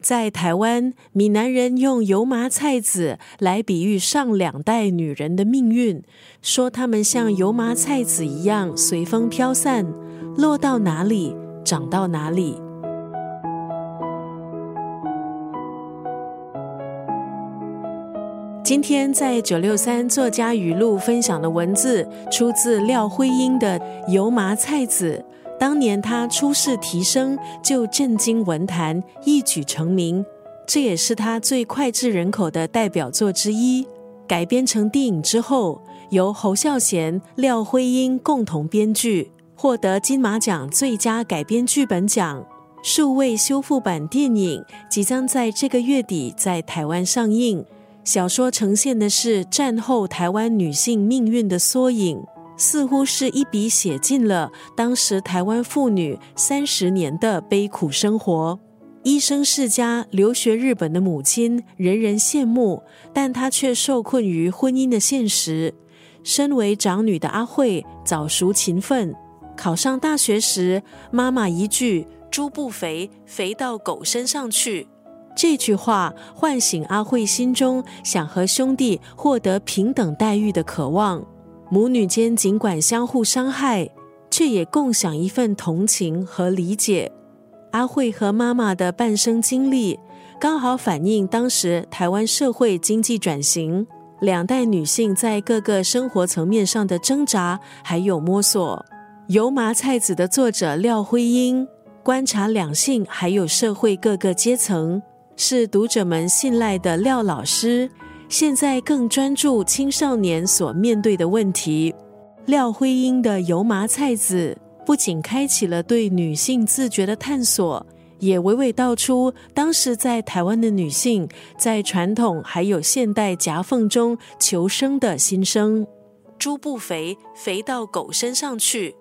在台湾，闽南人用油麻菜籽来比喻上两代女人的命运，说她们像油麻菜籽一样随风飘散，落到哪里长到哪里。今天在九六三作家语录分享的文字，出自廖辉英的《油麻菜籽》。当年他出世提升，就震惊文坛，一举成名。这也是他最脍炙人口的代表作之一。改编成电影之后，由侯孝贤、廖辉英共同编剧，获得金马奖最佳改编剧本奖。数位修复版电影即将在这个月底在台湾上映。小说呈现的是战后台湾女性命运的缩影。似乎是一笔写尽了当时台湾妇女三十年的悲苦生活。医生世家、留学日本的母亲，人人羡慕，但她却受困于婚姻的现实。身为长女的阿慧早熟勤奋，考上大学时，妈妈一句“猪不肥，肥到狗身上去”，这句话唤醒阿慧心中想和兄弟获得平等待遇的渴望。母女间尽管相互伤害，却也共享一份同情和理解。阿慧和妈妈的半生经历，刚好反映当时台湾社会经济转型，两代女性在各个生活层面上的挣扎还有摸索。《油麻菜籽》的作者廖辉英观察两性还有社会各个阶层，是读者们信赖的廖老师。现在更专注青少年所面对的问题。廖辉英的《油麻菜籽》不仅开启了对女性自觉的探索，也娓娓道出当时在台湾的女性在传统还有现代夹缝中求生的心声。猪不肥，肥到狗身上去。